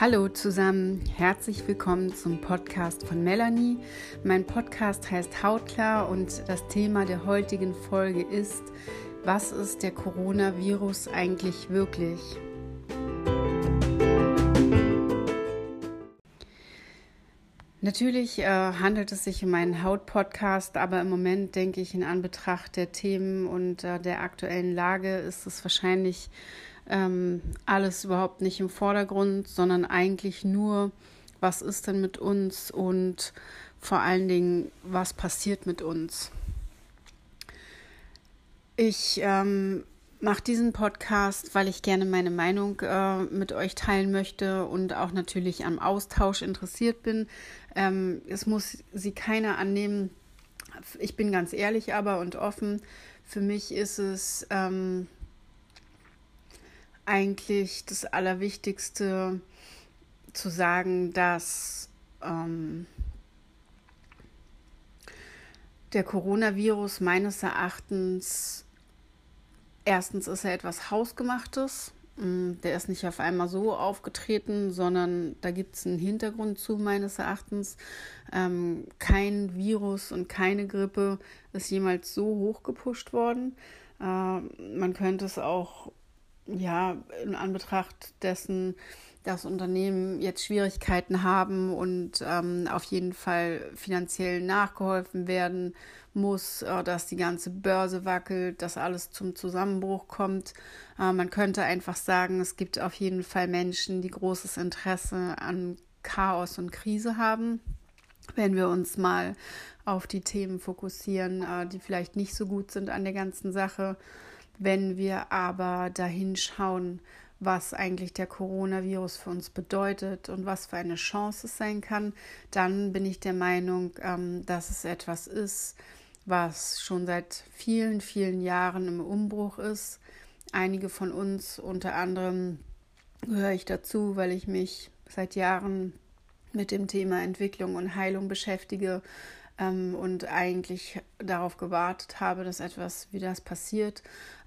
Hallo zusammen, herzlich willkommen zum Podcast von Melanie. Mein Podcast heißt Hautklar und das Thema der heutigen Folge ist, was ist der Coronavirus eigentlich wirklich? Natürlich äh, handelt es sich um einen Haut-Podcast, aber im Moment denke ich in Anbetracht der Themen und äh, der aktuellen Lage ist es wahrscheinlich ähm, alles überhaupt nicht im Vordergrund, sondern eigentlich nur, was ist denn mit uns und vor allen Dingen, was passiert mit uns. Ich ähm, mache diesen Podcast, weil ich gerne meine Meinung äh, mit euch teilen möchte und auch natürlich am Austausch interessiert bin. Ähm, es muss sie keiner annehmen. Ich bin ganz ehrlich aber und offen. Für mich ist es ähm, eigentlich das Allerwichtigste zu sagen, dass ähm, der Coronavirus meines Erachtens erstens ist er etwas Hausgemachtes. Mm, der ist nicht auf einmal so aufgetreten, sondern da gibt es einen Hintergrund zu, meines Erachtens. Ähm, kein Virus und keine Grippe ist jemals so hochgepusht worden. Äh, man könnte es auch ja, in Anbetracht dessen, dass Unternehmen jetzt Schwierigkeiten haben und ähm, auf jeden Fall finanziell nachgeholfen werden muss, äh, dass die ganze Börse wackelt, dass alles zum Zusammenbruch kommt. Äh, man könnte einfach sagen, es gibt auf jeden Fall Menschen, die großes Interesse an Chaos und Krise haben. Wenn wir uns mal auf die Themen fokussieren, äh, die vielleicht nicht so gut sind an der ganzen Sache. Wenn wir aber dahin schauen, was eigentlich der Coronavirus für uns bedeutet und was für eine Chance es sein kann, dann bin ich der Meinung, ähm, dass es etwas ist, was schon seit vielen, vielen Jahren im Umbruch ist. Einige von uns, unter anderem gehöre ich dazu, weil ich mich seit Jahren mit dem Thema Entwicklung und Heilung beschäftige ähm, und eigentlich darauf gewartet habe, dass etwas wie das passiert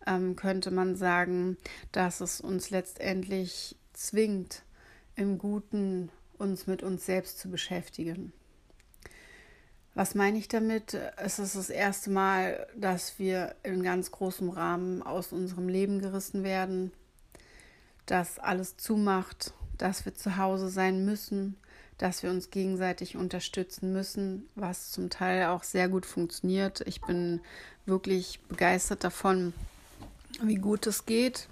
ähm, könnte man sagen, dass es uns letztendlich zwingt, im Guten uns mit uns selbst zu beschäftigen. Was meine ich damit? Es ist das erste Mal, dass wir in ganz großem Rahmen aus unserem Leben gerissen werden, dass alles zumacht, dass wir zu Hause sein müssen, dass wir uns gegenseitig unterstützen müssen, was zum Teil auch sehr gut funktioniert. Ich bin wirklich begeistert davon, wie gut es geht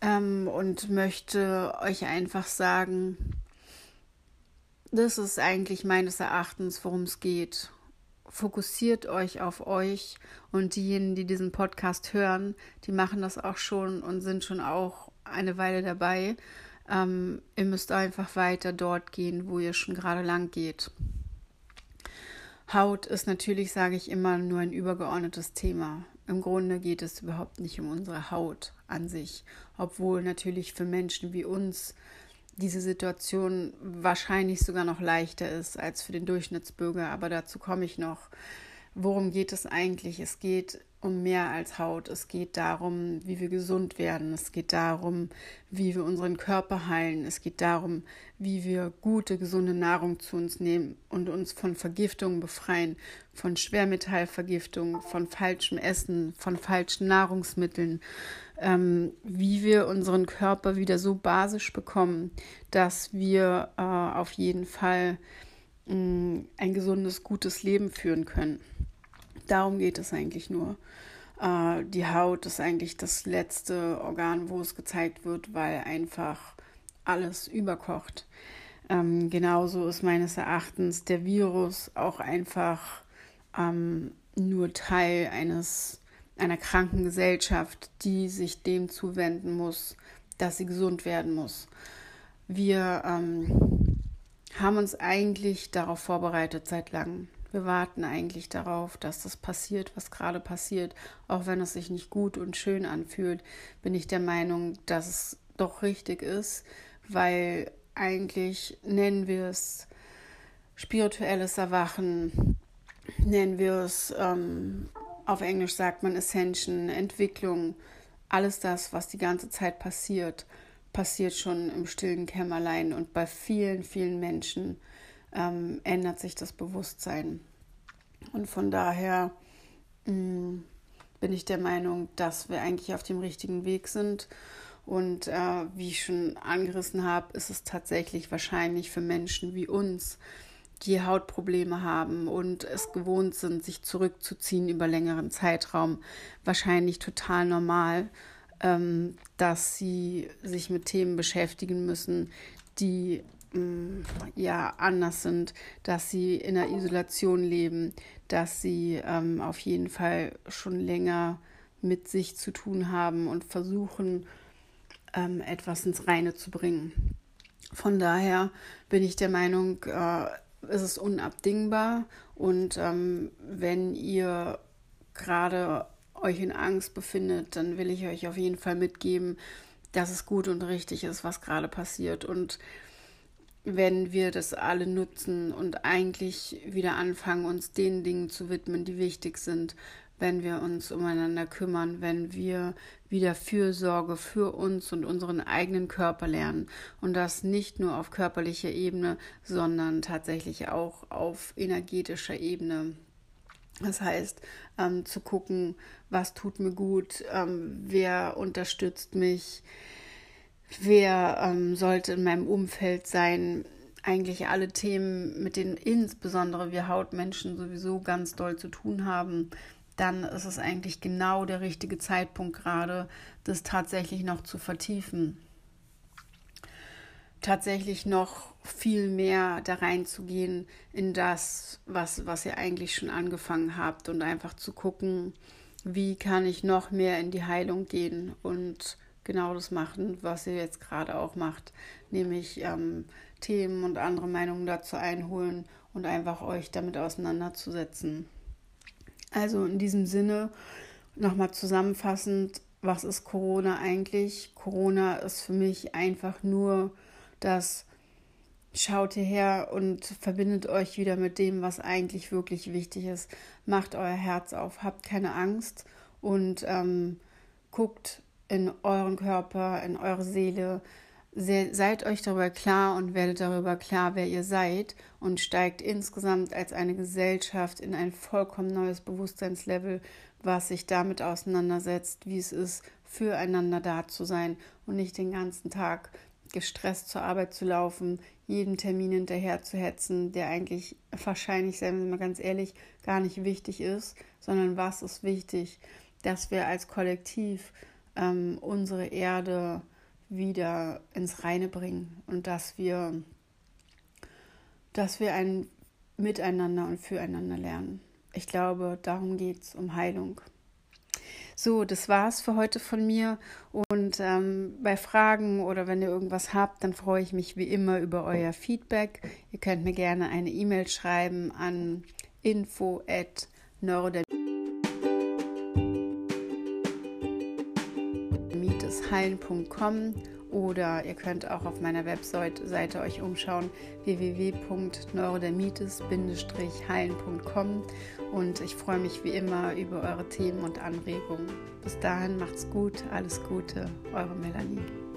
ähm, und möchte euch einfach sagen, das ist eigentlich meines Erachtens, worum es geht. Fokussiert euch auf euch und diejenigen, die diesen Podcast hören, die machen das auch schon und sind schon auch eine Weile dabei. Ähm, ihr müsst einfach weiter dort gehen, wo ihr schon gerade lang geht. Haut ist natürlich, sage ich immer, nur ein übergeordnetes Thema. Im Grunde geht es überhaupt nicht um unsere Haut an sich, obwohl natürlich für Menschen wie uns diese Situation wahrscheinlich sogar noch leichter ist als für den Durchschnittsbürger, aber dazu komme ich noch. Worum geht es eigentlich? Es geht um mehr als Haut. Es geht darum, wie wir gesund werden. Es geht darum, wie wir unseren Körper heilen. Es geht darum, wie wir gute, gesunde Nahrung zu uns nehmen und uns von Vergiftungen befreien, von Schwermetallvergiftung, von falschem Essen, von falschen Nahrungsmitteln, ähm, wie wir unseren Körper wieder so basisch bekommen, dass wir äh, auf jeden Fall mh, mm, ein gesundes, gutes Leben führen können. Darum geht es eigentlich nur. Äh, die Haut ist eigentlich das letzte Organ, wo es gezeigt wird, weil einfach alles überkocht. Ähm, genauso ist meines Erachtens der Virus auch einfach ähm, nur Teil eines einer kranken Gesellschaft, die sich dem zuwenden muss, dass sie gesund werden muss. Wir ähm, haben uns eigentlich darauf vorbereitet seit langem. Wir warten eigentlich darauf, dass das passiert, was gerade passiert. Auch wenn es sich nicht gut und schön anfühlt, bin ich der Meinung, dass es doch richtig ist, weil eigentlich nennen wir es spirituelles Erwachen, nennen wir es, ähm, auf Englisch sagt man Ascension, Entwicklung, alles das, was die ganze Zeit passiert, passiert schon im stillen Kämmerlein und bei vielen, vielen Menschen ähm, ändert sich das Bewusstsein. Und von daher mh, mm, bin ich der Meinung, dass wir eigentlich auf dem richtigen Weg sind. Und äh, wie ich schon angerissen habe, ist es tatsächlich wahrscheinlich für Menschen wie uns, die Hautprobleme haben und es gewohnt sind, sich zurückzuziehen über längeren Zeitraum, wahrscheinlich total normal, ähm, dass sie sich mit Themen beschäftigen müssen, die mm, ja anders sind, dass sie in der Isolation leben, dass sie ähm, auf jeden Fall schon länger mit sich zu tun haben und versuchen, ähm, etwas ins Reine zu bringen. Von daher bin ich der Meinung, äh, es ist unabdingbar und ähm, wenn ihr gerade euch in Angst befindet, dann will ich euch auf jeden Fall mitgeben, dass es gut und richtig ist, was gerade passiert und wenn wir das alle nutzen und eigentlich wieder anfangen, uns den Dingen zu widmen, die wichtig sind, wenn wir uns umeinander kümmern, wenn wir wieder Fürsorge für uns und unseren eigenen Körper lernen. Und das nicht nur auf körperlicher Ebene, sondern tatsächlich auch auf energetischer Ebene. Das heißt, ähm, zu gucken, was tut mir gut, ähm, wer unterstützt mich, wer ähm, sollte in meinem Umfeld sein. Eigentlich alle Themen, mit denen insbesondere wir Hautmenschen sowieso ganz doll zu tun haben, dann ist es eigentlich genau der richtige Zeitpunkt gerade, das tatsächlich noch zu vertiefen. Tatsächlich noch viel mehr da reinzugehen in das, was, was ihr eigentlich schon angefangen habt und einfach zu gucken, wie kann ich noch mehr in die Heilung gehen und genau das machen, was ihr jetzt gerade auch macht, nämlich ähm, Themen und andere Meinungen dazu einholen und einfach euch damit auseinanderzusetzen. Also in diesem Sinne nochmal zusammenfassend, was ist Corona eigentlich? Corona ist für mich einfach nur das Schaut hierher und verbindet euch wieder mit dem, was eigentlich wirklich wichtig ist. Macht euer Herz auf, habt keine Angst und ähm, guckt in euren Körper, in eure Seele, seid euch darüber klar und werdet darüber klar, wer ihr seid und steigt insgesamt als eine Gesellschaft in ein vollkommen neues Bewusstseinslevel, was sich damit auseinandersetzt, wie es ist, füreinander da zu sein und nicht den ganzen Tag gestresst zur Arbeit zu laufen, jedem Termin hinterher zu hetzen, der eigentlich wahrscheinlich, seien wir mal ganz ehrlich, gar nicht wichtig ist, sondern was ist wichtig, dass wir als Kollektiv ähm, unsere Erde wieder ins Reine bringen und dass wir, dass wir ein Miteinander und Füreinander lernen. Ich glaube, darum geht es, um Heilung. So, das war's für heute von mir. Und ähm, bei Fragen oder wenn ihr irgendwas habt, dann freue ich mich wie immer über euer Feedback. Ihr könnt mir gerne eine E-Mail schreiben an info at heilen.com oder ihr könnt auch auf meiner Webseite euch umschauen www.neurodermitis-heilen.com und ich freue mich wie immer über eure Themen und Anregungen. Bis dahin macht's gut, alles Gute, eure Melanie.